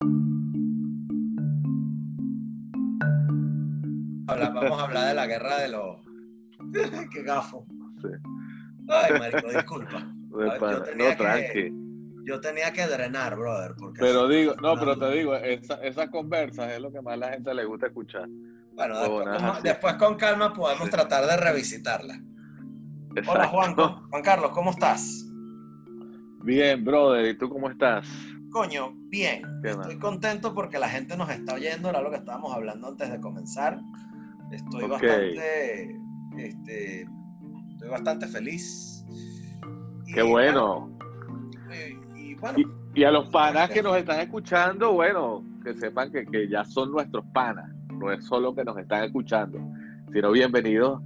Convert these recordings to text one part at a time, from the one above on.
vamos a hablar de la guerra de los. Qué gafo. Ay, marico, disculpa. no, tranqui. yo tenía que drenar, brother. pero digo, no, pero te digo, esas conversas es lo que más a la gente le gusta escuchar. Bueno, después, con, calma podemos tratar de revisitarla. Hola Juan, Juan Carlos, ¿cómo estás? Bien, brother, ¿y tú cómo estás? Coño, bien. Estoy contento porque la gente nos está oyendo, era lo que estábamos hablando antes de comenzar. Estoy bastante, este, estoy bastante feliz. Qué bueno. y, a los panas que nos están escuchando, bueno, que sepan que, que ya son nuestros panas. No es solo que nos están escuchando, sino bienvenidos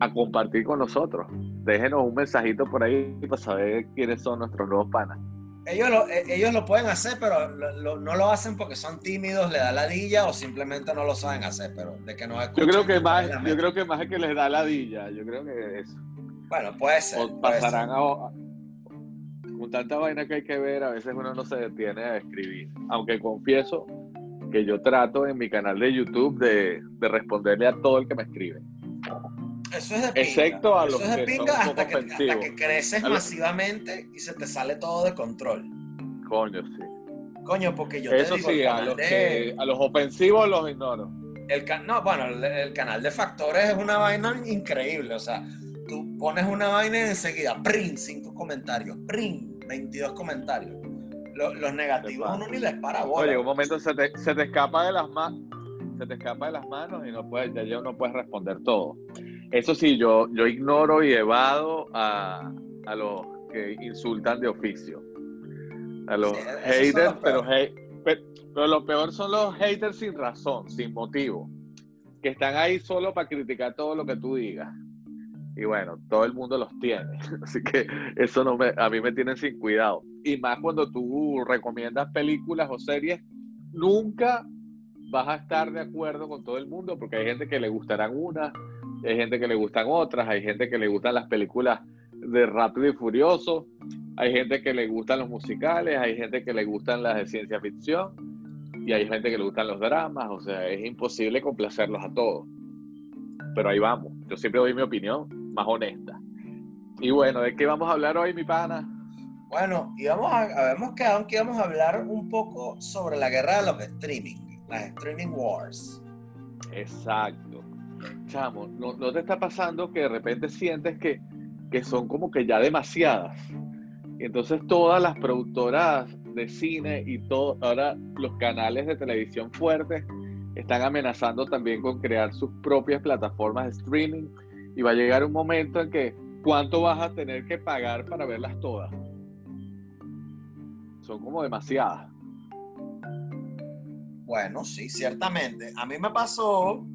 a compartir con nosotros. Déjenos un mensajito por ahí para saber quiénes son nuestros nuevos panas. Ellos lo, eh, ellos lo pueden hacer, pero no lo hacen porque son tímidos, le da ladilla o simplemente no lo saben hacer, pero de que no Yo creo que más, yo creo que más es que les da ladilla, yo creo que eso. Bueno, puede ser. pasarán a, con tanta vaina que hay que ver, a veces uno no se detiene a escribir. Aunque confieso que yo trato en mi canal de YouTube de, de responderle a todo el que me escribe. Eso es de pinga. Excepto a los Eso es de pinga hasta, que, hasta, que, creces masivamente y se te sale todo de control. Coño, sí. Coño, porque yo te Eso digo, sí, a los, a los ofensivos los ignoro. El no, bueno, el, canal de factores es una vaina increíble. O sea, tú pones una vaina y enseguida, ¡prim! Cinco comentarios, ¡prim! 22 comentarios. Los, negativos uno ni les para bola. Oye, un momento se te, se te escapa de las manos se te escapa de las manos y no puedes, ya, ya no puedes responder todo. Eso sí, yo, yo ignoro y evado a, a los que insultan de oficio. A los haters, pero, pero, lo peor son los haters sin razón, sin motivo. Que están ahí solo para criticar todo lo que tú digas. Y bueno, todo el mundo los tiene. Así que eso no me, a mí me tienen sin cuidado. Y más cuando tú recomiendas películas o series, nunca vas a estar de acuerdo con todo el mundo porque hay gente que le gustarán unas, hay gente que le gustan otras, hay gente que le gustan las películas de Rápido y Furioso, hay gente que le gustan los musicales, hay gente que le gustan las de ciencia ficción y hay gente que le gustan los dramas, o sea, es imposible complacerlos a todos. Pero ahí vamos, yo siempre doy mi opinión más honesta. Y bueno, ¿de qué vamos a hablar hoy, mi pana? Bueno, y vamos a, habíamos quedado que íbamos a hablar un poco sobre la guerra de los streaming, las streaming wars. Exacto chamo, ¿no, te está pasando que de repente sientes que, que son como que ya demasiadas? Y entonces todas las productoras de cine y todo, ahora los canales de televisión fuertes están amenazando también con crear sus propias plataformas de streaming y va a llegar un momento en que cuánto vas a tener que pagar para verlas todas. Son como demasiadas. Bueno, sí, ciertamente. A mí me pasó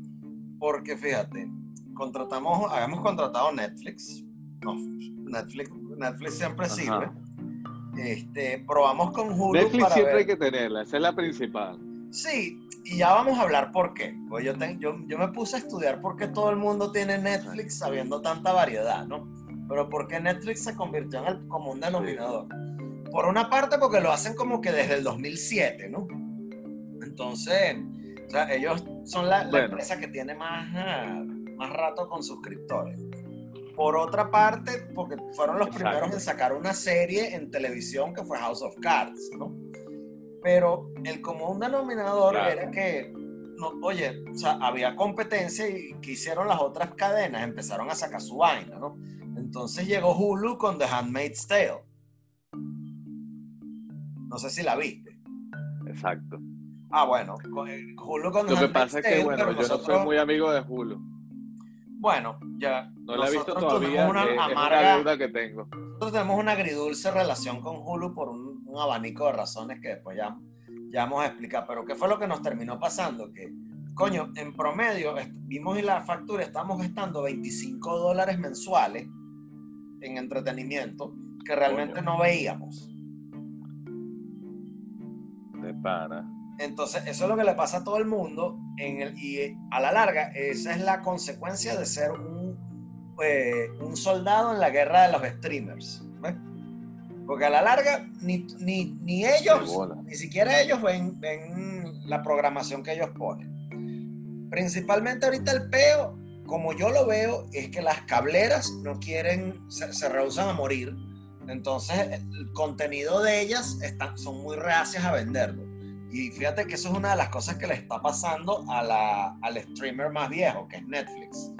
porque fíjate, contratamos, habíamos contratado Netflix. No, Netflix, Netflix siempre sirve. Este, probamos con Hulu. Netflix siempre hay que tenerla, esa es la principal. Sí, y ya vamos a hablar por qué. Pues yo, yo, yo, me puse a estudiar por qué todo el mundo tiene Netflix sabiendo tanta variedad, ¿no? Pero por qué Netflix se convirtió en el común denominador. Por una parte, porque lo hacen como que desde el 2007, ¿no? Entonces, o sea, ellos son la, empresa que tiene más, ah, más rato con suscriptores. Por otra parte, porque fueron los primeros en sacar una serie en televisión que fue House of Cards, ¿no? Pero el común denominador era que, no, oye, o sea, había competencia y que hicieron las otras cadenas, empezaron a sacar su vaina, ¿no? Entonces llegó Hulu con The Handmaid's Tale. No sé si la viste. Exacto. Ah, bueno, eh, Hulu con Lo que pasa es que, bueno, yo no soy muy amigo de Hulu. Bueno, ya. No la he visto todavía. Una es, una duda que tengo. Nosotros tenemos una agridulce relación con Hulu por un, abanico de razones que después ya, ya vamos a explicar. Pero ¿qué fue lo que nos terminó pasando? Que, coño, en promedio, vimos en la factura, estamos gastando 25 dólares mensuales en entretenimiento que realmente no veíamos. De para. Entonces, eso es lo que le pasa a todo el mundo en el, y a la larga, esa es la consecuencia de ser un, eh, un soldado en la guerra de los streamers. Porque a la larga, ni, ni, ellos, ni siquiera ellos ven, ven la programación que ellos ponen. Principalmente ahorita el peo, como yo lo veo, es que las cableras no quieren, se, se rehusan a morir. Entonces, el contenido de ellas están, son muy reacias a venderlo. Y fíjate que eso es una de las cosas que le está pasando a la, al streamer más viejo, que es Netflix.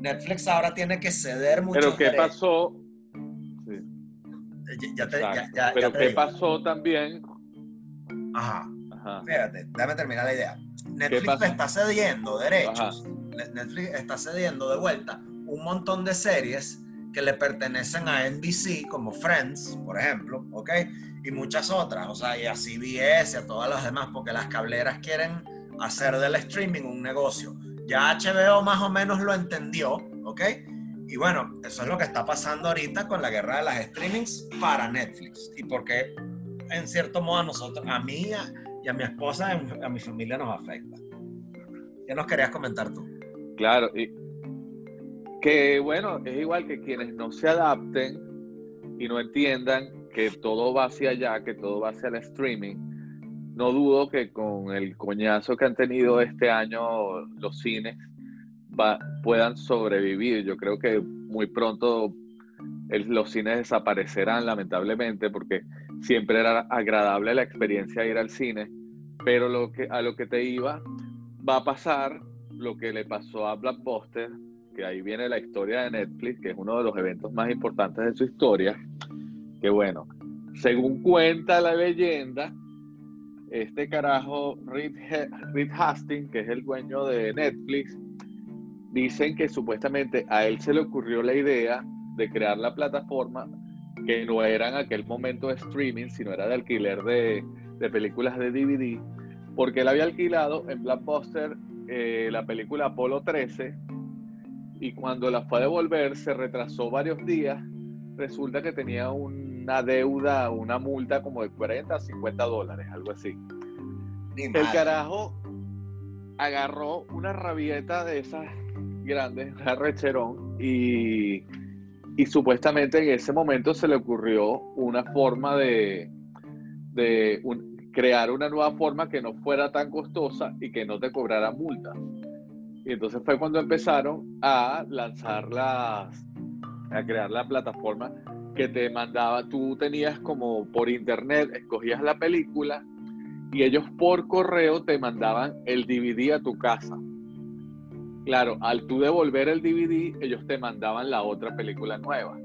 Netflix ahora tiene que ceder mucho. Pero ¿qué pasó? Ya, te, ya, Pero ¿qué pasó también? Ajá. Fíjate, déjame terminar la idea. Netflix está cediendo derechos. Netflix está cediendo de vuelta un montón de series que le pertenecen a NBC, como Friends, por ejemplo, ¿ok? Y muchas otras, o sea, y a CBS a todas las demás, porque las cableras quieren hacer del streaming un negocio. Ya HBO más o menos lo entendió, ¿ok? Y bueno, eso es lo que está pasando ahorita con la guerra de las streamings para Netflix. Y porque, en cierto modo, a nosotros, a mí y a mi esposa, a mi familia nos afecta. ¿Qué nos querías comentar tú? Claro, y que bueno, es igual que quienes no se adapten y no entiendan que todo va hacia allá, que todo va hacia el streaming. No dudo que con el coñazo que han tenido este año los cines puedan sobrevivir. Yo creo que muy pronto los cines desaparecerán lamentablemente porque siempre era agradable la experiencia de ir al cine, pero lo que, a lo que te iba va a pasar lo que le pasó a Blockbuster que ahí viene la historia de Netflix, que es uno de los eventos más importantes de su historia, que bueno, según cuenta la leyenda, este carajo Reed, Hastings, que es el dueño de Netflix, dicen que supuestamente a él se le ocurrió la idea de crear la plataforma que no era en aquel momento de streaming, sino era de alquiler de, de películas de DVD, porque él había alquilado en Blockbuster eh, la película Apolo 13 y cuando la fue a devolver se retrasó varios días. Resulta que tenía una deuda, una multa como de 40 a 50 dólares, algo así. El carajo agarró una rabieta de esas grandes, un recherón, y, y supuestamente en ese momento se le ocurrió una forma de, de crear una nueva forma que no fuera tan costosa y que no te cobrara multa. Y entonces fue cuando empezaron a lanzar las, a crear la plataforma que te mandaba, tú tenías como por internet, escogías la película y ellos por correo te mandaban el DVD a tu casa. Claro, al tú devolver el DVD, ellos te mandaban la otra película nueva.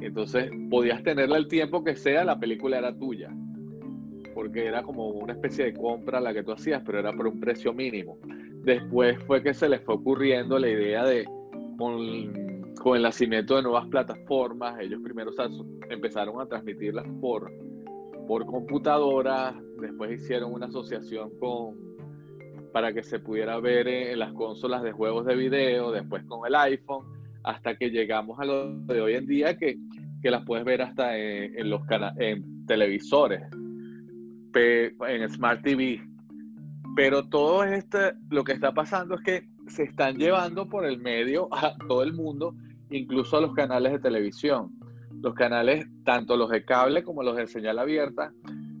Entonces podías tenerla el tiempo que sea, la película era tuya. Porque era como una especie de compra la que tú hacías, pero era por un precio mínimo. Después fue que se les fue ocurriendo la idea de, el nacimiento de nuevas plataformas, ellos primero empezaron a transmitirlas por, por computadora, después hicieron una asociación con, para que se pudiera ver en, las consolas de juegos de video, después con el iPhone, hasta que llegamos a lo de hoy en día que, las puedes ver hasta en, en los en televisores, en Smart TV pero todo este, lo que está pasando es que se están llevando por el medio a todo el mundo, incluso a los canales de televisión. Los canales, tanto los de cable como los de señal abierta,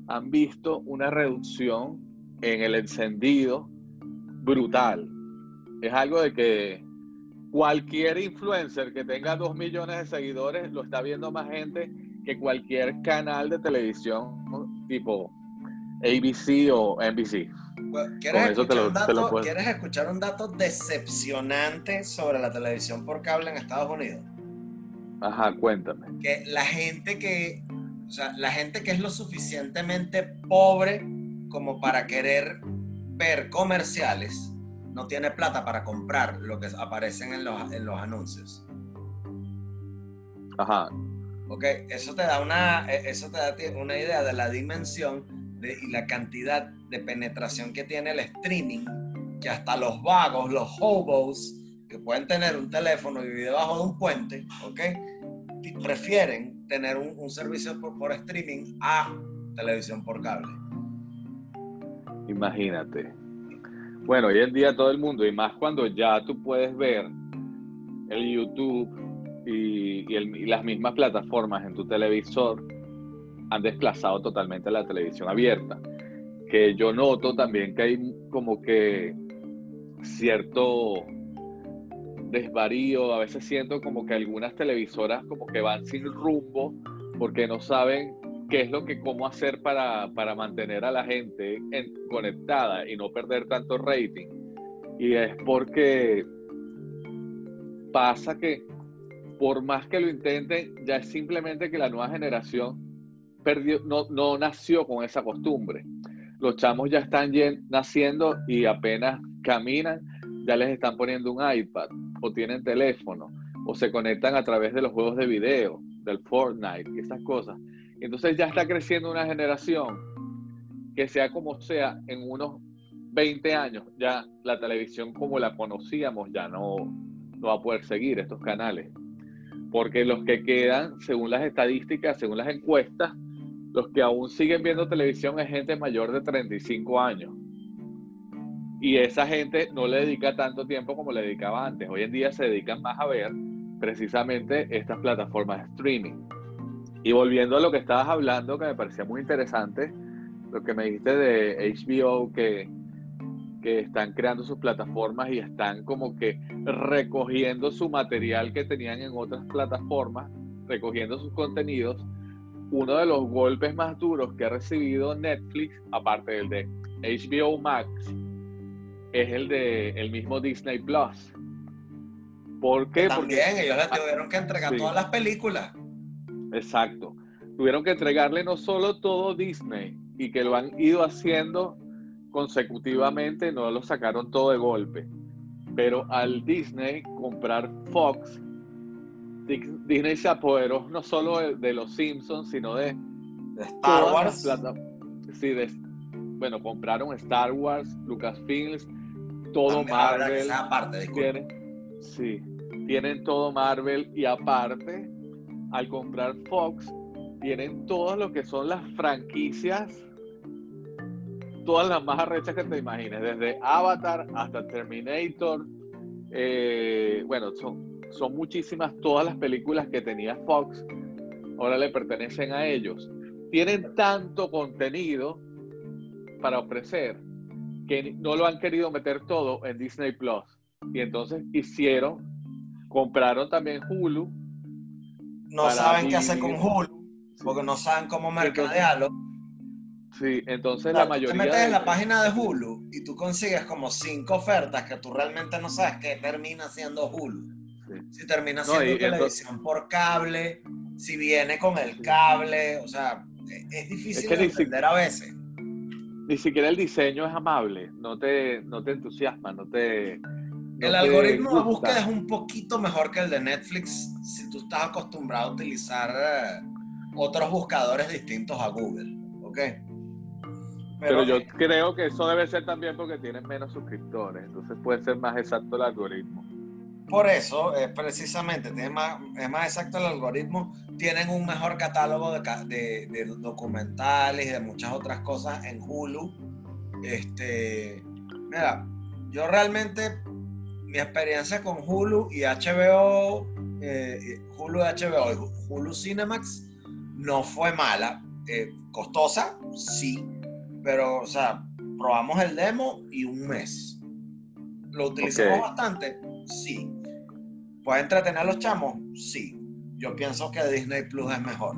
han visto una reducción en el encendido brutal. Es algo de que cualquier influencer que tenga dos millones de seguidores lo está viendo más gente que cualquier canal de televisión tipo ABC o NBC. ¿Quieres, escuchar un dato, decepcionante sobre la televisión por cable en Estados Unidos? Ajá, cuéntame. Que la gente que, o sea, la gente que es lo suficientemente pobre como para querer ver comerciales, no tiene plata para comprar lo que aparecen en los, en los anuncios. Ajá. Ok, eso te da una, eso te da una idea de la dimensión y la cantidad de penetración que tiene el streaming, que hasta los vagos, los hobos, que pueden tener un teléfono y vivir debajo de un puente, ¿ok? prefieren tener un, servicio por, streaming a televisión por cable. Imagínate. Bueno, hoy en día todo el mundo, y más cuando ya tú puedes ver el YouTube y las mismas plataformas en tu televisor, han desplazado totalmente la televisión abierta. Que yo noto también que hay como que cierto desvarío, a veces siento como que algunas televisoras como que van sin rumbo porque no saben qué es lo que, cómo hacer para, para mantener a la gente conectada y no perder tanto rating. Y es porque pasa que por más que lo intenten, ya es simplemente que la nueva generación perdió, no, nació con esa costumbre. Los chamos ya están naciendo y apenas caminan, ya les están poniendo un iPad o tienen teléfono o se conectan a través de los juegos de video, del Fortnite y esas cosas. Entonces ya está creciendo una generación que sea como sea, en unos 20 años ya la televisión como la conocíamos ya no va a poder seguir estos canales. Porque los que quedan, según las estadísticas, según las encuestas, los que aún siguen viendo televisión es gente mayor de 35 años. Y esa gente no le dedica tanto tiempo como le dedicaba antes. Hoy en día se dedican más a ver precisamente estas plataformas de streaming. Y volviendo a lo que estabas hablando, que me parecía muy interesante, lo que me dijiste de HBO, que, que están creando sus plataformas y están como que recogiendo su material que tenían en otras plataformas, recogiendo sus contenidos. Uno de los golpes más duros que ha recibido Netflix, aparte del de HBO Max, es el de el mismo Disney Plus. ¿Por qué? También ellos le tuvieron que entregar todas las películas. Exacto. Tuvieron que entregarle no solo todo Disney y que lo han ido haciendo consecutivamente, no lo sacaron todo de golpe. Pero al Disney comprar Fox, Disney se apoderó no solo de, los Simpsons, sino de, Star Wars. Sí, de, bueno, compraron Star Wars, Lucasfilms, todo Marvel. Aparte, tienen, sí, tienen todo Marvel y aparte, al comprar Fox, tienen todo lo que son las franquicias todas las más arrechas que te imagines, desde Avatar hasta Terminator. Eh, bueno, son, son muchísimas todas las películas que tenía Fox, ahora le pertenecen a ellos. Tienen tanto contenido para ofrecer que no lo han querido meter todo en Disney Plus. Y entonces hicieron, compraron también Hulu. No saben qué hacer con Hulu, porque no saben cómo mercadearlo. Sí, entonces la mayoría. Te metes en la página de Hulu y tú consigues como cinco ofertas que tú realmente no sabes qué termina siendo Hulu. Si termina siendo televisión por cable, si viene con el cable, o sea, e, es, difícil de entender a veces. Ni siquiera el diseño es amable, no te, no te entusiasma, no te. el algoritmo de búsqueda es un poquito mejor que el de Netflix si tú estás acostumbrado a utilizar eh, otros buscadores distintos a Google. ¿Ok? Pero, yo creo que eso debe ser también porque tienen menos suscriptores, entonces puede ser más exacto el algoritmo. Por eso, eh, precisamente, más, es más exacto el algoritmo, tienen un mejor catálogo de, de, documentales y de muchas otras cosas en Hulu. Este, mira, yo realmente, mi experiencia con Hulu y HBO, eh, Hulu y HBO y Hulu Cinemax no fue mala. Eh, costosa, sí, pero, o sea, probamos el demo y un mes. ¿Lo utilizamos bastante? Sí. ¿Puede entretener a los chamos? Sí. Yo pienso que Disney Plus es mejor.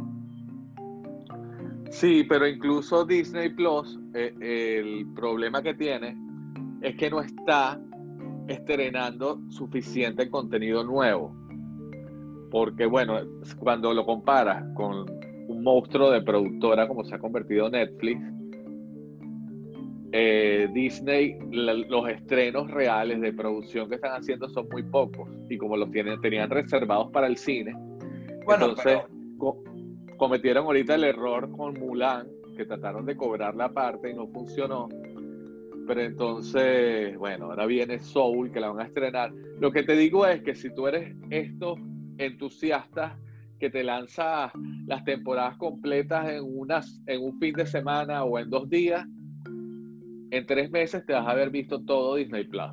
Sí, pero incluso Disney Plus, eh, el problema que tiene es que no está estrenando suficiente contenido nuevo. Porque bueno, cuando lo comparas con un monstruo de productora como se ha convertido Netflix, eh, Disney, los estrenos reales de producción que están haciendo son muy pocos y como los tienen, tenían reservados para el cine, bueno, entonces cometieron ahorita el error con Mulan, que trataron de cobrar la parte y no funcionó. Pero entonces, bueno, ahora viene Soul, que la van a estrenar. Lo que te digo es que si tú eres estos entusiastas que te lanza las temporadas completas en, unas, en un fin de semana o en dos días, en tres meses te vas a haber visto todo Disney Plus.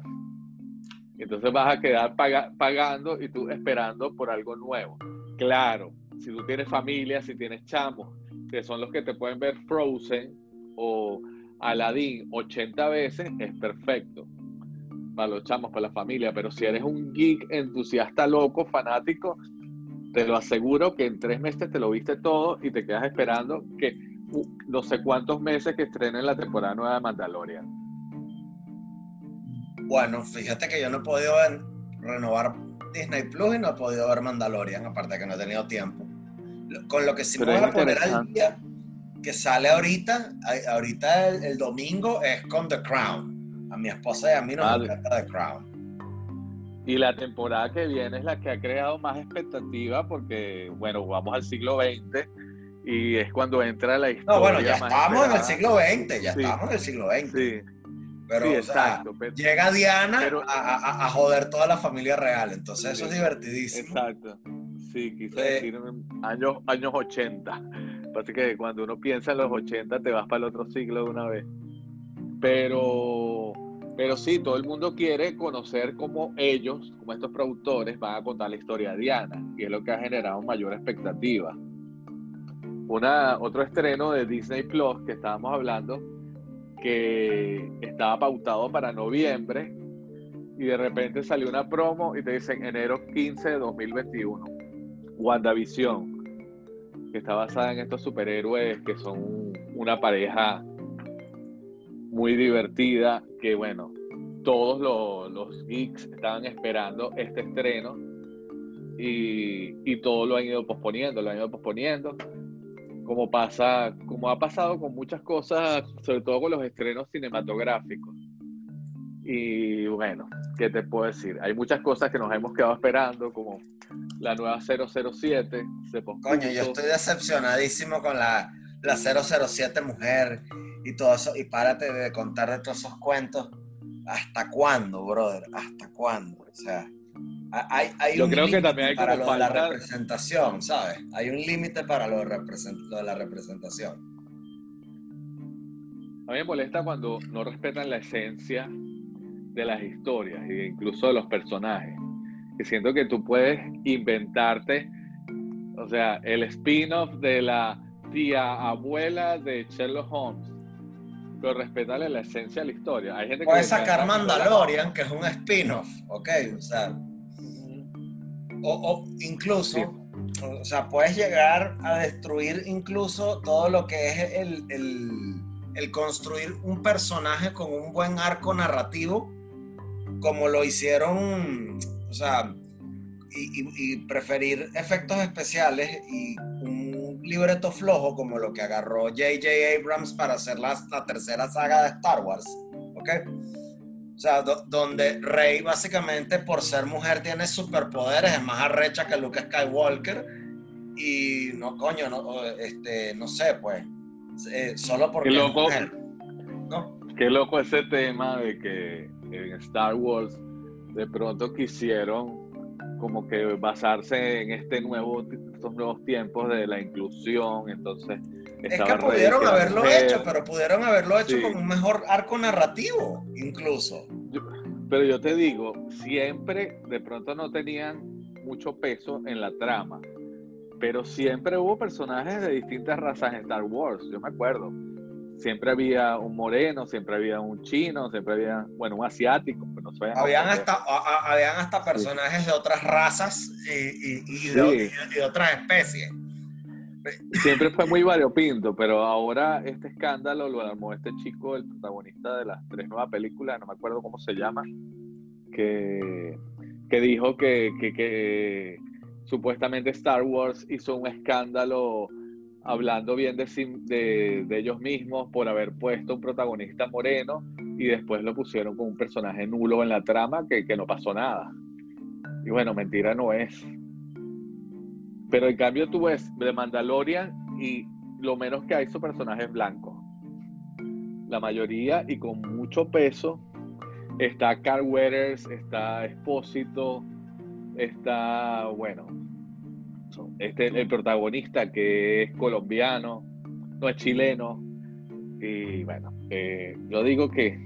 Entonces vas a quedar pagando y tú esperando por algo nuevo. Claro, si tú tienes familia, si tienes chamos que son los que te pueden ver Frozen o Aladdin 80 veces, es perfecto. Para los chamos, para la familia. Pero si eres un geek, entusiasta, loco, fanático, te lo aseguro que en tres meses te lo viste todo y te quedas esperando que no sé cuántos meses que estrenen la temporada nueva de Mandalorian. Bueno, fíjate que yo no he podido renovar Disney Plus y no he podido ver Mandalorian, aparte que no he tenido tiempo. Con lo que sí me voy a poner al día, que sale ahorita, ahorita el, domingo, es con The Crown. A mi esposa y a mí nos ah, encanta The Crown. Y la temporada que viene es la que ha creado más expectativa porque, bueno, vamos al siglo XX y es cuando entra la historia. No, bueno, ya estamos en el siglo XX, ya estamos en el siglo XX. Sí. Pero, exacto, llega Diana a, joder toda la familia real, entonces eso es divertidísimo. Exacto. Sí, quise decir años, años 80. Así que cuando uno piensa en los 80 te vas para el otro siglo de una vez. Pero, pero sí, todo el mundo quiere conocer cómo ellos, como estos productores, van a contar la historia de Diana. Y es lo que ha generado mayor expectativa. Una, otro estreno de Disney Plus que estábamos hablando, que estaba pautado para noviembre, y de repente salió una promo y te dicen enero 15 de 2021. WandaVision, que está basada en estos superhéroes que son una pareja muy divertida, que bueno, todos los, geeks estaban esperando este estreno y, y todo lo han ido posponiendo, lo han ido posponiendo, como pasa, como ha pasado con muchas cosas, sobre todo con los estrenos cinematográficos. Y bueno, ¿qué te puedo decir? Hay muchas cosas que nos hemos quedado esperando, como la nueva 007 se Coño, yo estoy decepcionadísimo con la, la 007 mujer y todo eso. Y párate de contar de todos esos cuentos. ¿Hasta cuándo, brother? ¿Hasta cuándo? O sea, hay, hay yo creo que también hay para lo de la representación, ¿sabes? Hay un límite para lo de, lo de la representación. A mí me molesta cuando no respetan la esencia de las historias e incluso de los personajes. Que siento que tú puedes inventarte, o sea, el spin-off de la tía abuela de Sherlock Holmes, pero respetarle la esencia de la historia. Hay gente puedes sacar Mandalorian, que es un spin-off, ok, o sea, o, incluso, o sea, puedes llegar a destruir incluso todo lo que es el, el, el construir un personaje con un buen arco narrativo como lo hicieron, o sea, y, preferir efectos especiales y un libreto flojo como lo que agarró J.J. Abrams para hacer la, la, tercera saga de Star Wars, ¿ok? O sea, donde Rey básicamente por ser mujer tiene superpoderes, es más arrecha que Luke Skywalker y no, coño, no, este, no sé, pues, eh, solo porque Qué loco, es mujer. ¿no? Qué loco ese tema de que en Star Wars de pronto quisieron como que basarse en este nuevo, estos nuevos tiempos de la inclusión, entonces... Es que pudieron haberlo hecho, pero pudieron haberlo hecho con un mejor arco narrativo, incluso. pero yo te digo, siempre de pronto no tenían mucho peso en la trama, pero siempre hubo personajes de distintas razas en Star Wars, yo me acuerdo siempre había un moreno, siempre había un chino, siempre había, bueno, un asiático. Pero no habían, hasta, habían hasta personajes de otras razas y, de, otras especies. Siempre fue muy variopinto, pero ahora este escándalo lo armó este chico, el protagonista de las tres nuevas películas, no me acuerdo cómo se llama, que, que dijo que, que, que supuestamente Star Wars hizo un escándalo hablando bien de, de, ellos mismos por haber puesto un protagonista moreno y después lo pusieron con un personaje nulo en la trama que, no pasó nada. Y bueno, mentira no es. Pero en cambio tú ves de Mandalorian y lo menos que hay son personajes blancos. La mayoría y con mucho peso. Está Carl Weathers, está Espósito, está, bueno, este, el protagonista que es colombiano, no es chileno. Y bueno, eh, yo digo que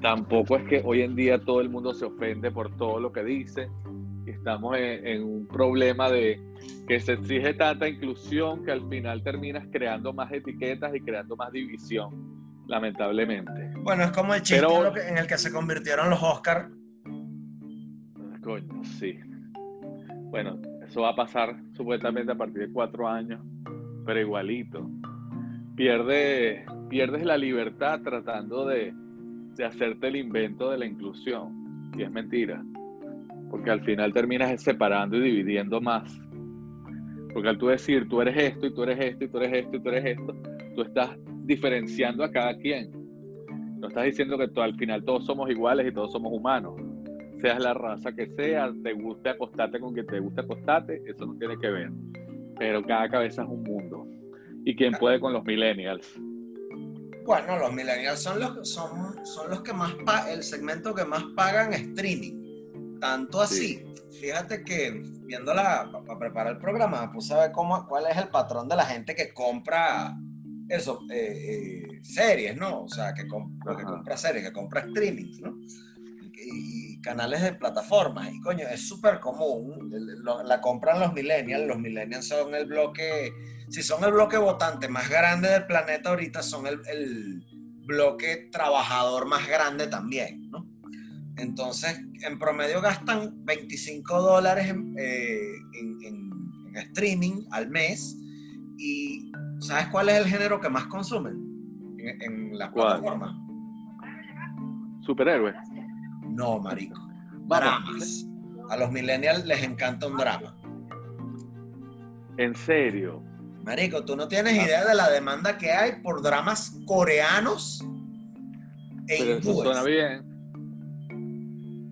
tampoco es que hoy en día todo el mundo se ofende por todo lo que dice. Estamos en, un problema de que se exige tanta inclusión que al final terminas creando más etiquetas y creando más división, lamentablemente. Bueno, es como el chiste en el que se convirtieron los Oscars. Coño, sí. Bueno, eso va a pasar supuestamente a partir de cuatro años, pero igualito. Pierde, pierdes la libertad tratando de, de hacerte el invento de la inclusión. Y es mentira porque al final terminas separando y dividiendo más. Porque al tú decir, tú eres esto y tú eres esto y tú eres esto y tú eres esto, tú estás diferenciando a cada quien. No estás diciendo que tú, al final todos somos iguales y todos somos humanos. Seas la raza que sea, te guste acostarte con quien te guste acostarte, eso no tiene que ver. Pero cada cabeza es un mundo. ¿Y quién puede con los millennials? Bueno, los millennials son los, son, son los que más, el segmento que más pagan streaming tanto así, fíjate que viéndola para preparar el programa, puse a ver cómo, cuál es el patrón de la gente que compra eso, eh, eh, series, ¿no? O sea, que, que compra series, que compra streaming, ¿no? Y, canales de plataformas. Y coño, es súper común. la compran los millennials. Los millennials son el bloque, si son el bloque votante más grande del planeta ahorita, son el, el bloque trabajador más grande también, ¿no? Entonces, en promedio gastan 25 dólares eh, en, streaming al mes. ¿Y sabes cuál es el género que más consumen en, la plataforma? Superhéroes. No, marico. Dramas. A los millennials les encanta un drama. ¿En serio? Marico, tú no tienes ah. idea de la demanda que hay por dramas coreanos e Pero eso suena bien.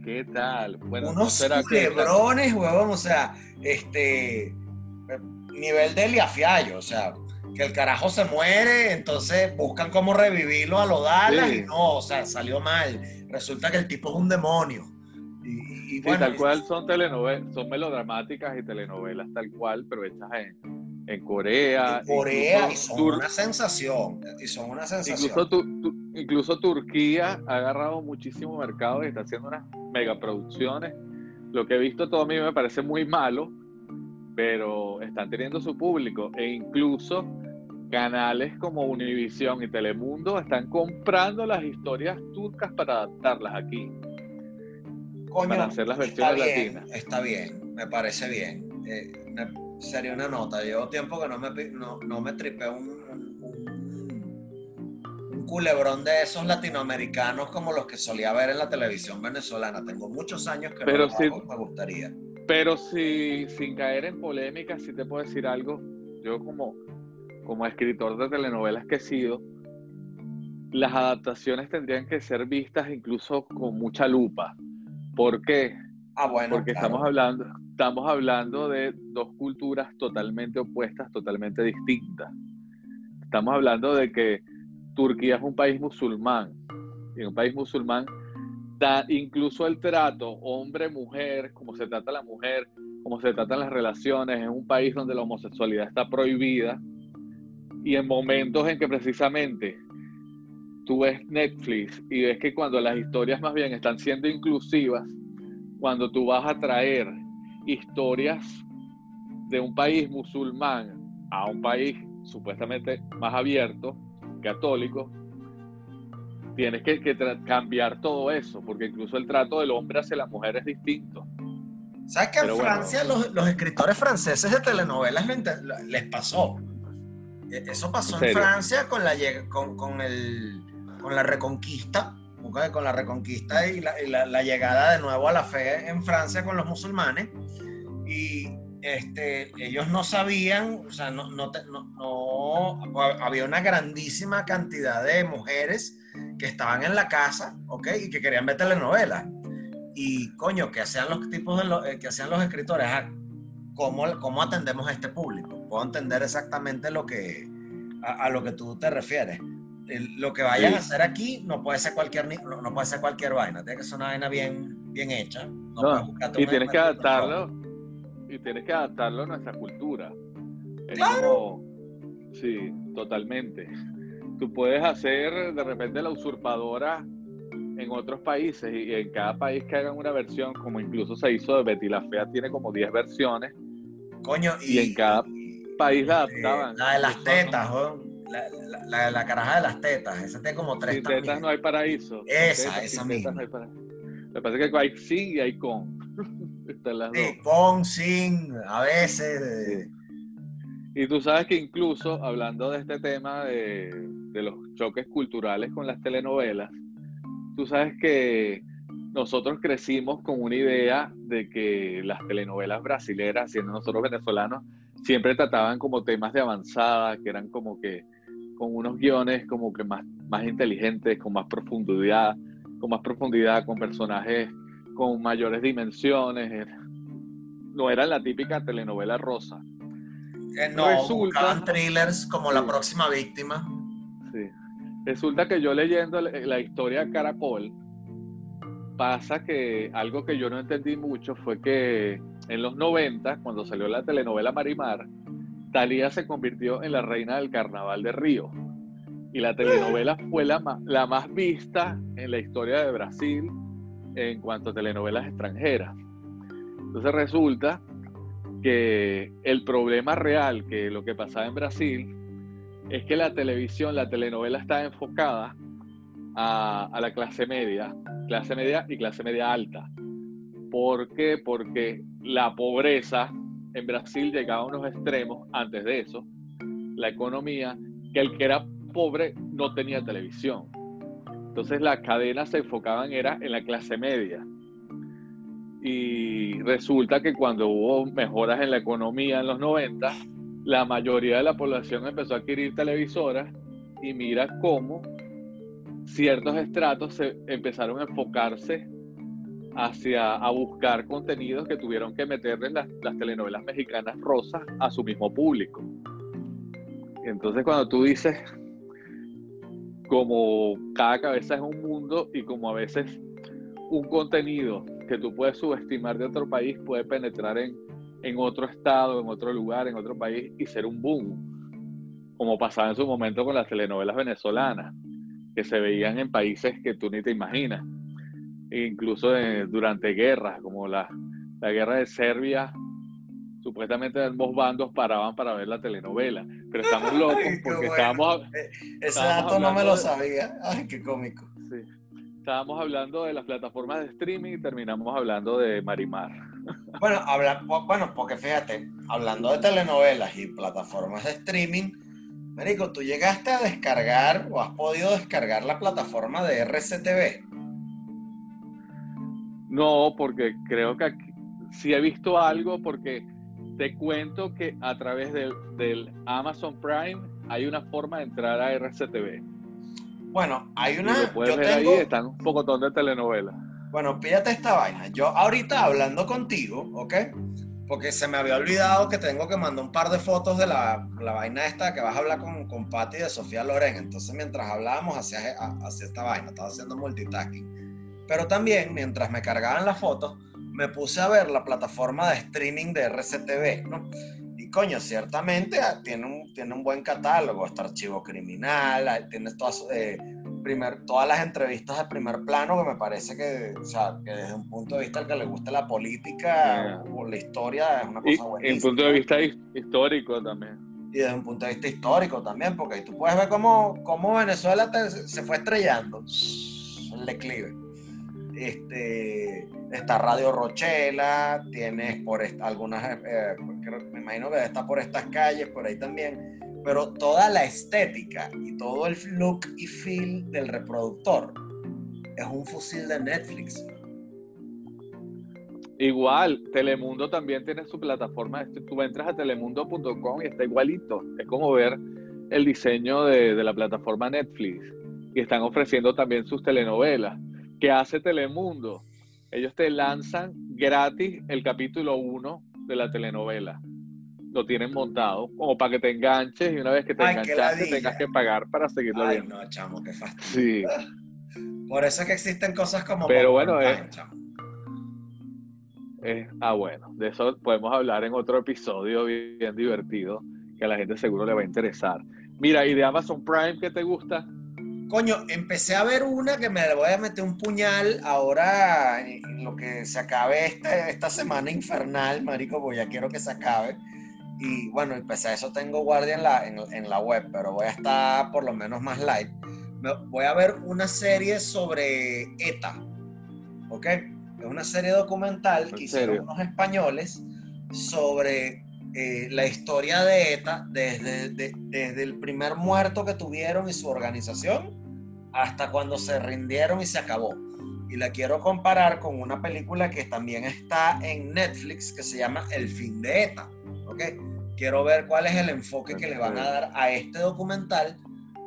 ¿Qué tal? Bueno, Unos culebrones, huevón, o sea, este nivel de Liafiallo, o sea, que el carajo se muere, entonces buscan cómo revivirlo a lo Dallas y no, o sea, salió mal. Resulta que el tipo es un demonio. Y, bueno, tal cual son telenovelas, son melodramáticas y telenovelas tal cual, pero hechas en, en Corea. En Corea, y son una sensación. Y son una sensación. Incluso, Turquía ha agarrado muchísimo mercado y está haciendo unas megaproducciones. Lo que he visto todo a mí me parece muy malo, pero están teniendo su público. E incluso canales como Univision y Telemundo están comprando las historias turcas para adaptarlas aquí. para hacer las versiones latinas. Está bien, me parece bien. Eh, sería una nota. Llevo tiempo que no me, no, no me tripé un, un, culebrón de esos latinoamericanos como los que solía ver en la televisión venezolana. Tengo muchos años que pero no me gustaría. Pero si, sin caer en polémica, si te puedo decir algo. Yo como, como escritor de telenovelas que he sido, las adaptaciones tendrían que ser vistas incluso con mucha lupa. ¿Por qué? Ah, bueno, Porque estamos hablando, estamos hablando de dos culturas totalmente opuestas, totalmente distintas. Estamos hablando de que Turquía es un país musulmán. Y en un país musulmán, da incluso el trato hombre-mujer, como se trata la mujer, como se tratan las relaciones, en un país donde la homosexualidad está prohibida. Y en momentos en que precisamente tú ves Netflix y ves que cuando las historias más bien están siendo inclusivas, cuando tú vas a traer historias de un país musulmán a un país supuestamente más abierto, católico, tienes que, cambiar todo eso, porque incluso el trato del hombre hacia la mujer es distinto. ¿Sabes que en Francia los, escritores franceses de telenovelas les pasó? E, eso pasó en, Francia con la, con, con, el, con la Reconquista con la reconquista y, la, llegada de nuevo a la fe en Francia con los musulmanes. Y este, ellos no sabían, o sea, no, no, no, había una grandísima cantidad de mujeres que estaban en la casa, ¿ok? Y que querían ver telenovelas. Y coño, que hacían los tipos de eh, que hacían los escritores, ah, ¿cómo, ¿cómo atendemos a este público? Puedo entender exactamente lo que, a lo que tú te refieres lo que vayan a hacer aquí no puede ser cualquier no, puede ser cualquier vaina, tiene que ser una vaina bien, bien hecha. y tienes que adaptarlo, y tienes que adaptarlo a nuestra cultura. claro. sí, totalmente. Tú puedes hacer de repente la usurpadora en otros países y en cada país que hagan una versión, como incluso se hizo de Betty la Fea, tiene como 10 versiones. Coño, y, en cada país la adaptaban. La de las tetas, la, la, la, caraja de las tetas, esa tiene como tres Sin tetas no hay paraíso. Esa, esa misma. No hay Me parece que hay sin y hay con. Están las sí, con, sin, a veces. Y tú sabes que incluso hablando de este tema de, de los choques culturales con las telenovelas, tú sabes que nosotros crecimos con una idea de que las telenovelas brasileras, siendo nosotros venezolanos, siempre trataban como temas de avanzada, que eran como que con unos guiones como que más, más inteligentes, con más profundidad, con más profundidad, con personajes con mayores dimensiones. No era la típica telenovela rosa. Eh, no, Resulta, thrillers como La próxima víctima. Sí. Resulta que yo leyendo la historia Caracol, pasa que algo que yo no entendí mucho fue que en los 90, cuando salió la telenovela Marimar, Talía se convirtió en la reina del carnaval de Río. Y la telenovela fue la, la más vista en la historia de Brasil en cuanto a telenovelas extranjeras. Entonces resulta que el problema real, que lo que pasaba en Brasil, es que la televisión, la telenovela estaba enfocada a, a, la clase media, clase media y clase media alta. ¿Por qué? Porque la pobreza en Brasil llegaba a unos extremos antes de eso, la economía, que el que era pobre no tenía televisión. Entonces las cadenas se enfocaban era en la clase media. Y resulta que cuando hubo mejoras en la economía en los 90, la mayoría de la población empezó a adquirir televisoras y mira cómo ciertos estratos se empezaron a enfocarse hacia a buscar contenidos que tuvieron que meterle las, las telenovelas mexicanas rosas a su mismo público. Entonces cuando tú dices como cada cabeza es un mundo y como a veces un contenido que tú puedes subestimar de otro país puede penetrar en, en otro estado, en otro lugar, en otro país y ser un boom, como pasaba en su momento con las telenovelas venezolanas, que se veían en países que tú ni te imaginas, incluso durante guerras, como la, la guerra de Serbia supuestamente ambos bandos paraban para ver la telenovela. Pero estamos locos porque estábamos. Eh, ese dato no me lo sabía. Ay, qué cómico. Sí. Estábamos hablando de las plataformas de streaming y terminamos hablando de Marimar. Bueno, habla, bueno, porque fíjate, hablando de telenovelas y plataformas de streaming, Marico, ¿tú llegaste a descargar o has podido descargar la plataforma de RCTV? No, porque creo que aquí, sí he visto algo porque te cuento que a través del, Amazon Prime hay una forma de entrar a RCTV. Bueno, hay una. Puedes ver ahí, están un poco de telenovelas. Bueno, píllate esta vaina. Yo ahorita hablando contigo, ¿ok? Porque se me había olvidado que tengo que mandar un par de fotos de la, vaina esta que vas a hablar con, con Patti de Sofía Loren. Entonces, mientras hablábamos, hacía, hacía esta vaina, estaba haciendo multitasking. Pero también, mientras me cargaban las fotos, me puse a ver la plataforma de streaming de RCTV, ¿no? Y coño, ciertamente ah, tiene un, tiene un buen catálogo, está Archivo Criminal, tiene todas, eh, primer, todas las entrevistas de primer plano que me parece que, o sea, que desde un punto de vista al que le guste la política o la historia es una cosa buena. Y un punto de vista histórico también. Y desde un punto de vista histórico también, porque ahí tú puedes ver cómo, cómo Venezuela se fue estrellando el declive. Este, está Radio Rochela, tienes por algunas, eh, me imagino que está por estas calles, por ahí también, pero toda la estética y todo el look y feel del reproductor es un fusil de Netflix. Igual, Telemundo también tiene su plataforma. Tú entras a telemundo.com y está igualito. Es como ver el diseño de, de la plataforma Netflix. Y están ofreciendo también sus telenovelas que hace Telemundo. Ellos te lanzan gratis el capítulo 1 de la telenovela. Lo tienen montado como para que te enganches y una vez que te enganchaste tengas que pagar para seguirlo Ay, viendo. no, chamo, qué fastidio. Sí. Por eso es que existen cosas como... Pero bueno, es, ah, bueno, de eso podemos hablar en otro episodio bien divertido que a la gente seguro le va a interesar. Mira, ¿y de Amazon Prime qué te gusta? Coño, empecé a ver una que me voy a meter un puñal ahora en lo que se acabe esta, esta semana infernal, marico, porque ya quiero que se acabe. Y bueno, empecé a eso tengo guardia en la, en, en la web, pero voy a estar por lo menos más light. Me- voy a ver una serie sobre ETA, ¿ok? Es una serie documental ¿En que hicieron unos españoles sobre eh, la historia de ETA desde, de- desde el primer muerto que tuvieron y su organización hasta cuando se rindieron y se acabó. Y la quiero comparar con una película que también está en Netflix que se llama El fin de ETA. ¿ok? Quiero ver cuál es el enfoque que le van a dar a este documental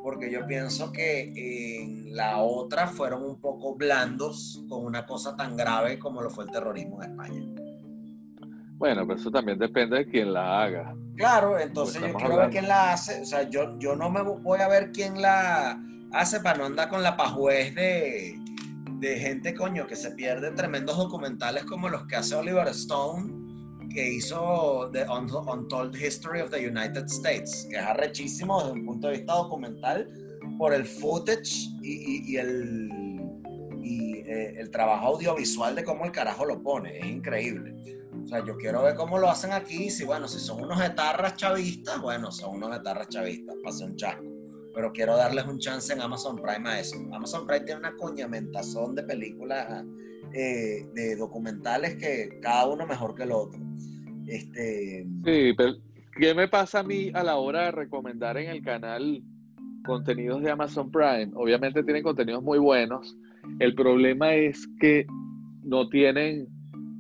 porque yo pienso que en la otra fueron un poco blandos con una cosa tan grave como lo fue el terrorismo en España. Bueno, pero eso también depende de quién la haga. Claro, entonces Pues yo quiero ver hablando. quién la hace. O sea, yo, yo no me voy a ver quién la hace para no andar con la pajuez de, de gente, coño, que se pierde en tremendos documentales como los que hace Oliver Stone, que hizo The Un- Untold History of the United States, que es arrechísimo desde un punto de vista documental por el footage y, y- y el, y, eh, el trabajo audiovisual de cómo el carajo lo pone. Es increíble. O sea, yo quiero ver cómo lo hacen aquí. Si, bueno, si son unos etarras chavistas, bueno, son unos etarras chavistas, pase un chasco. Pero quiero darles un chance en Amazon Prime a eso. Amazon Prime tiene una coñamentazón de películas, eh, de documentales que cada uno mejor que el otro. Este, Sí, pero ¿qué me pasa a mí a la hora de recomendar en el canal contenidos de Amazon Prime? Obviamente tienen contenidos muy buenos. El problema es que no tienen,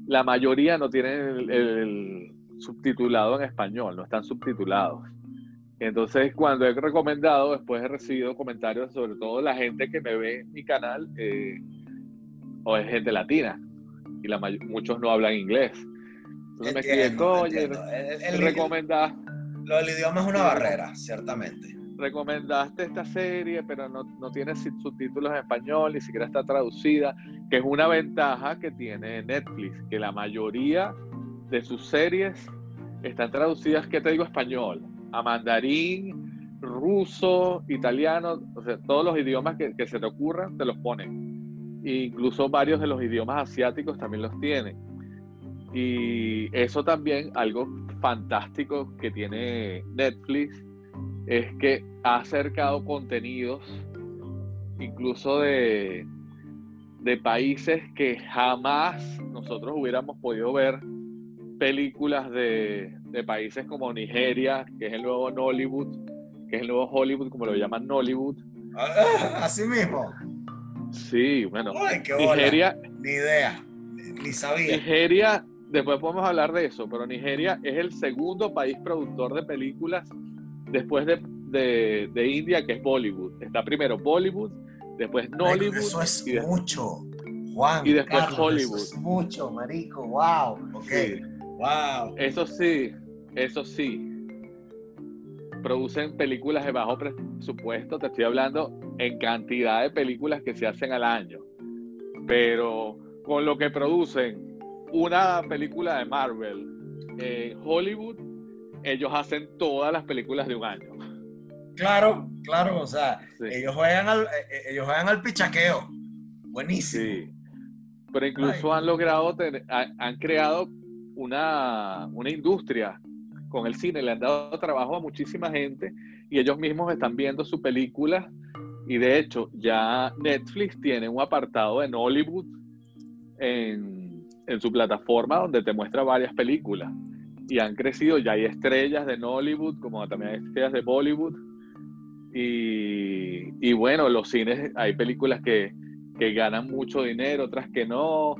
la mayoría no tienen el, el subtitulado en español, no están subtitulados. Entonces, cuando he recomendado, después he recibido comentarios, sobre todo la gente que me ve en mi canal, eh, o es gente latina, y la muchos no hablan inglés. Entonces me escriben, oye. El- el- recomendás, lo del idioma es una barrera, ciertamente. recomendaste esta serie, pero no, no tiene subtítulos en español, ni siquiera está traducida, que es una ventaja que tiene Netflix, que la mayoría de sus series están traducidas, ¿qué te digo? Español, a mandarín, ruso, italiano, o sea, todos los idiomas que, se te ocurran, te los ponen. Incluso varios de los idiomas asiáticos también los tienen. Y eso también, algo fantástico que tiene Netflix, es que ha acercado contenidos incluso de, de países que jamás nosotros hubiéramos podido ver películas de, de países como Nigeria, que es el nuevo Nollywood, que es el nuevo Hollywood, como lo llaman Nollywood. Ah, Así mismo. Sí, bueno, Ay, qué bola. Nigeria, Ni idea. Ni sabía. Nigeria, después podemos hablar de eso, pero Nigeria es el segundo país productor de películas después de, de- de India, que es Bollywood. Está primero Bollywood, después Nollywood Eso es y mucho. Juan. y después Carlos, Hollywood. Eso es mucho, marico. Wow. Ok. Sí. Wow. Eso sí, eso sí. Producen películas de bajo presupuesto, te estoy hablando en cantidad de películas que se hacen al año. Pero con lo que producen una película de Marvel en Hollywood, ellos hacen todas las películas de un año. Claro, claro. O sea, Sí. ellos juegan al, eh, eh, ellos juegan al pichaqueo. Buenísimo. Sí. Pero incluso han logrado, tener- ha- han creado una, una industria con el cine, le han dado trabajo a muchísima gente y ellos mismos están viendo su película. Y de hecho ya Netflix tiene un apartado de Nollywood en, en su plataforma donde te muestra varias películas. Y han crecido, ya hay estrellas de Nollywood como también hay estrellas de Bollywood. Y, y bueno, los cines, hay películas que, que ganan mucho dinero, otras que no.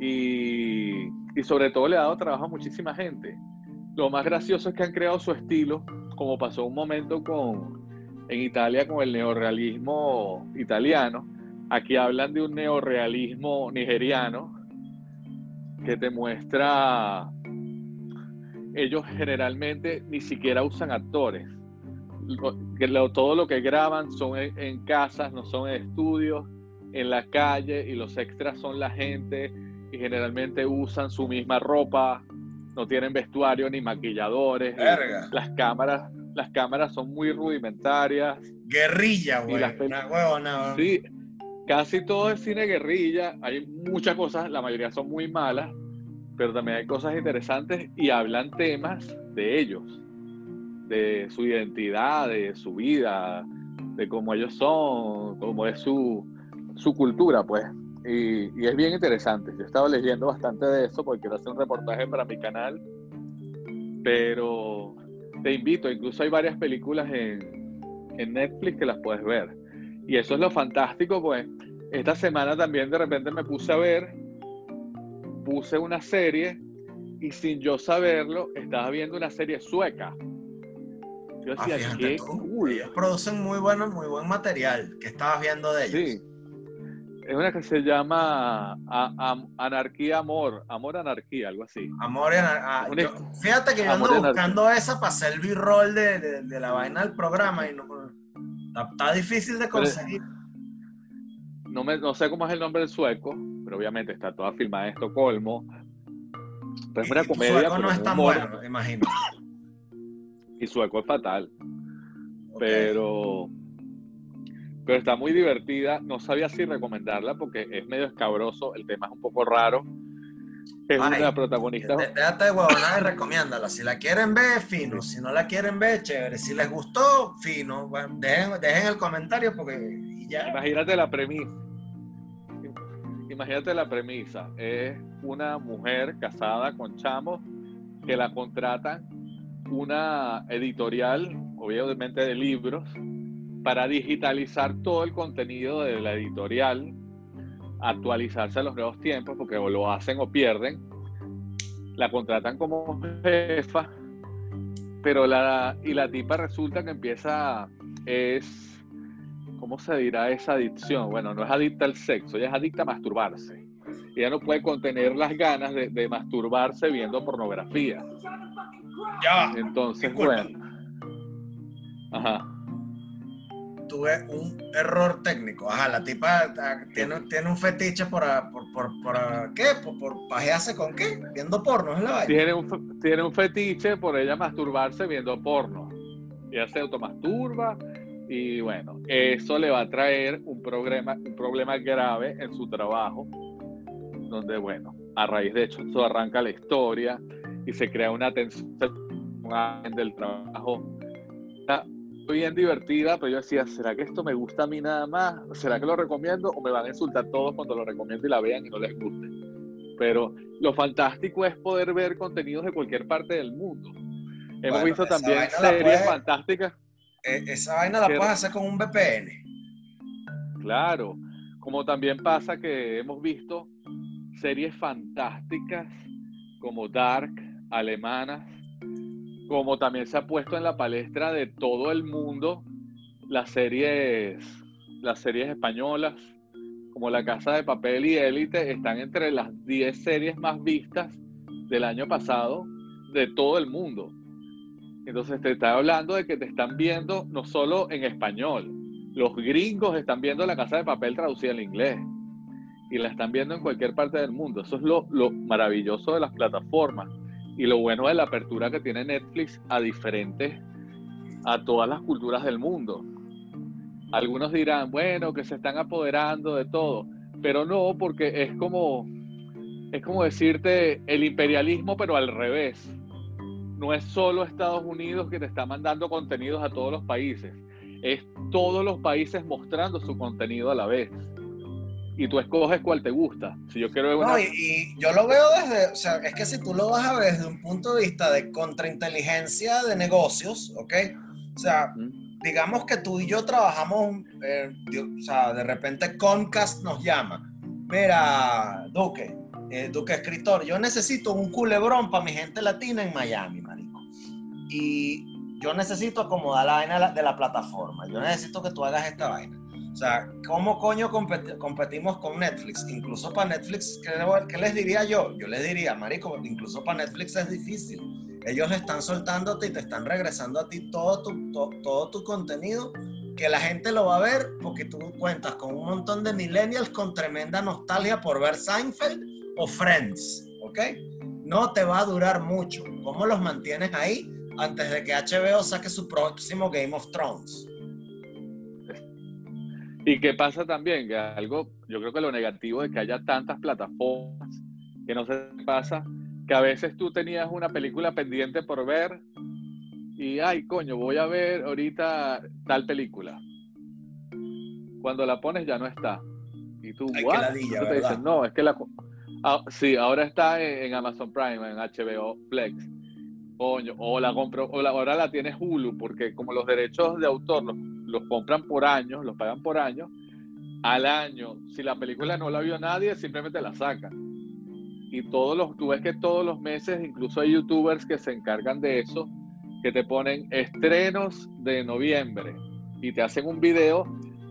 Y, y sobre todo le ha dado trabajo a muchísima gente. Lo más gracioso es que han creado su estilo, como pasó un momento con, en Italia con el neorrealismo italiano. Aquí hablan de un neorrealismo nigeriano que te muestra, ellos generalmente ni siquiera usan actores. Todo lo que graban son en, en casas, no son en estudios, en la calle y los extras son la gente y generalmente usan su misma ropa, no tienen vestuario ni maquilladores. Verga. Las cámaras, las cámaras son muy rudimentarias Guerrilla, güey. Una huevona. Sí, casi todo es cine guerrilla. Hay muchas cosas, la mayoría son muy malas, pero también hay cosas interesantes y hablan temas de ellos, de su identidad, de su vida, de cómo ellos son, cómo es su, su cultura, pues. Y, y, es bien interesante. Yo he estado leyendo bastante de eso porque quiero hacer un reportaje para mi canal, pero te invito, incluso hay varias películas en, en Netflix que las puedes ver. Y eso es lo fantástico, pues esta semana también de repente me puse a ver, puse una serie y sin yo saberlo, estaba viendo una serie sueca. Yo ah, decía, qué cool. Ellos producen muy bueno, muy buen material. ¿Qué estabas viendo de ellos? Sí. Es una que se llama Anarquía Amor, Amor Anarquía, algo así. Amor y Anarquía. Ah, fíjate que yo ando buscando esa para hacer el b-roll de, de, la vaina del programa y no, está, difícil de conseguir. no, me, no sé cómo es el nombre del sueco, pero obviamente está toda filmada en Estocolmo. Pero es una comedia. Sueco no es tan bueno, imagino. Y sueco es fatal. Pero pero está muy divertida. No sabía si recomendarla porque es medio escabroso, el tema es un poco raro. Es una protagonista. Déjate de huevonada y recomiéndala. Si la quieren ver, fino. Si no la quieren ver, chévere. Si les gustó, fino. dejen, dejen el comentario porque ya. Imagínate la premisa. Imagínate la premisa. Es una mujer casada con chamos que la contratan una editorial, obviamente de libros, para digitalizar todo el contenido de la editorial, actualizarse a los nuevos tiempos, porque o lo hacen o pierden. La contratan como jefa, pero la, y la tipa resulta que empieza, es, ¿cómo se dirá esa adicción? Bueno, no es adicta al sexo, ella es adicta a masturbarse. Ella no puede contener las ganas de, de masturbarse viendo pornografía. Ya. Entonces, bueno. Ajá tuve un error técnico. Ajá, la tipa ah, tiene, tiene un fetiche por, ah, por, por, por ah, ¿qué? Por, por pajearse con qué? Viendo porno, es la vaina. Tiene un, tiene un fetiche por ella masturbarse viendo porno. Ella se automasturba y bueno, eso le va a traer un problema, un problema grave en su trabajo, donde bueno, a raíz de hecho, eso arranca la historia y se crea una tensión del trabajo bien divertida, pero yo decía, ¿será que esto me gusta a mí nada más? ¿Será que lo recomiendo o me van a insultar todos cuando lo recomiendo y la vean y no les guste? Pero lo fantástico es poder ver contenidos de cualquier parte del mundo. Hemos visto también series fantásticas. E, esa vaina la puedes hacer con un VPN. Claro, como también pasa que hemos visto series fantásticas como Dark, alemanas, como también se ha puesto en la palestra de todo el mundo las series, las series españolas, como La Casa de Papel y Élite, están entre las 10 series más vistas del año pasado de todo el mundo. Entonces te está hablando de que te están viendo no solo en español, los gringos están viendo La Casa de Papel traducida al inglés y la están viendo en cualquier parte del mundo. Eso es lo, lo maravilloso de las plataformas y lo bueno de la apertura que tiene Netflix a diferentes, a todas las culturas del mundo. Algunos dirán, bueno, que se están apoderando de todo, pero no, porque es como, es como decirte el imperialismo, pero al revés. No es solo Estados Unidos que te está mandando contenidos a todos los países, es todos los países mostrando su contenido a la vez y tú escoges cuál te gusta. Si yo quiero no, y, yo lo veo desde, o sea, es que si tú lo vas a ver desde un punto de vista de contrainteligencia de negocios, ¿ok? O sea, digamos que tú y yo trabajamos, eh, o sea, de repente Comcast nos llama. Mira, Duque, eh, Duque escritor, yo necesito un culebrón para mi gente latina en Miami, marico. Y yo necesito acomodar la vaina de la plataforma. Yo necesito que tú hagas esta vaina o sea, ¿cómo coño competimos con Netflix? Incluso para Netflix, ¿qué, les diría yo? Yo les diría, marico, incluso para Netflix es difícil. Ellos están soltándote y te están regresando a ti todo tu, todo tu contenido que la gente lo va a ver porque tú cuentas con un montón de millennials con tremenda nostalgia por ver Seinfeld o Friends, ¿ok? No te va a durar mucho. ¿Cómo los mantienes ahí antes de que HBO saque su próximo Game of Thrones? Y qué pasa también, que algo, yo creo que lo negativo de que haya tantas plataformas, que no se pasa, que a veces tú tenías una película pendiente por ver y, ay, coño, voy a ver ahorita tal película. Cuando la pones ya no está. Y tú, ¿what? te dicen, no, es que la... Ah, sí, ahora está en, Amazon Prime, en HBO Flex. Coño, o la compro, o ahora la tienes Hulu, porque como los derechos de autor los, los compran por años, los pagan por años, al año, si la película no la vio nadie, simplemente la sacan. Y todos los, tú ves que todos los meses, incluso hay youtubers que se encargan de eso, que te ponen estrenos de noviembre y te hacen un video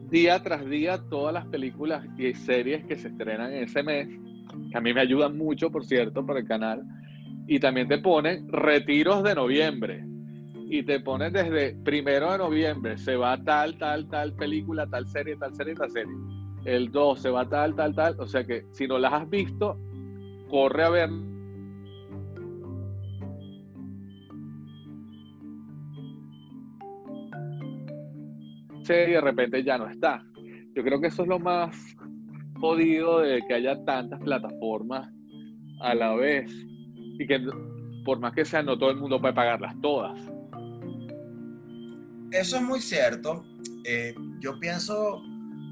día tras día todas las películas y series que se estrenan en ese mes, que a mí me ayudan mucho, por cierto, para el canal, y también te ponen retiros de noviembre y te ponen desde primero de noviembre, se va tal, tal, tal película, tal serie, tal serie, tal serie. El 2 se va tal, tal, tal. O sea que si no las has visto, corre a ver y de repente ya no está. Yo creo que eso es lo más jodido de que haya tantas plataformas a la vez y que por más que sea no todo el mundo puede pagarlas todas. Eso es muy cierto. Eh, yo pienso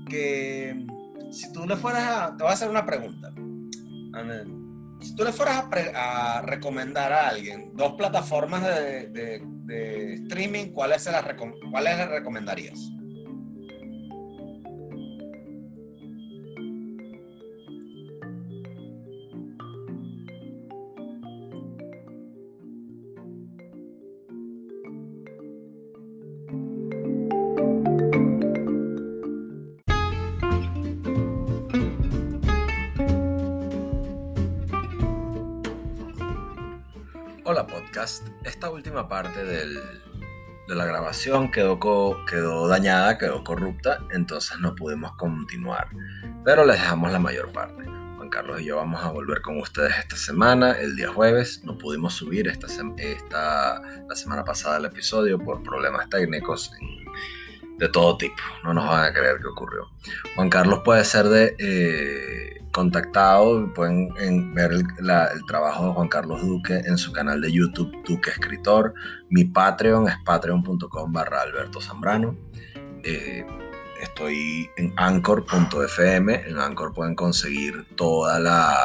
que si tú le fueras a... Te voy a hacer una pregunta si tú le fueras a, recomendar a alguien dos plataformas de, streaming, ¿cuáles, se las ¿cuáles le recomendarías? Última parte de la grabación quedó, dañada, quedó corrupta, entonces no pudimos continuar. Pero les dejamos la mayor parte. Juan Carlos y yo vamos a volver con ustedes esta semana, el día jueves. No pudimos subir esta, la semana pasada el episodio por problemas técnicos de todo tipo. No nos van a creer qué ocurrió. Juan Carlos puede ser de... Eh, contactado, pueden ver el, trabajo de Juan Carlos Duque en su canal de YouTube Duque Escritor. Mi Patreon es patreon.com barra Alberto Zambrano. Eh, estoy en anchor.fm. En Anchor pueden conseguir toda la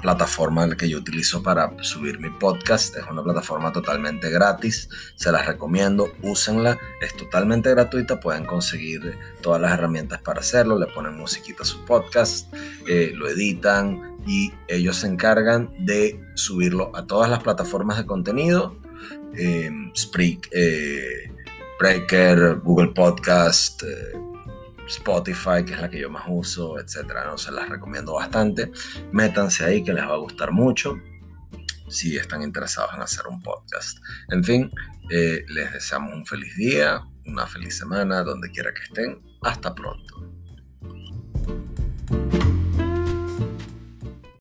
plataforma que yo utilizo para subir mi podcast. Es una plataforma totalmente gratis. Se las recomiendo. Úsenla. Es totalmente gratuita. Pueden conseguir todas las herramientas para hacerlo. Le ponen musiquita a su podcast. Eh, lo editan. Y ellos se encargan de subirlo a todas las plataformas de contenido. Eh, eh, Breaker, Google Podcast. Spotify, que es la que yo más uso, etcétera. No se las recomiendo bastante. Métanse ahí que les va a gustar mucho si están interesados en hacer un podcast. En fin, eh, les deseamos un feliz día, una feliz semana, donde quiera que estén. Hasta pronto.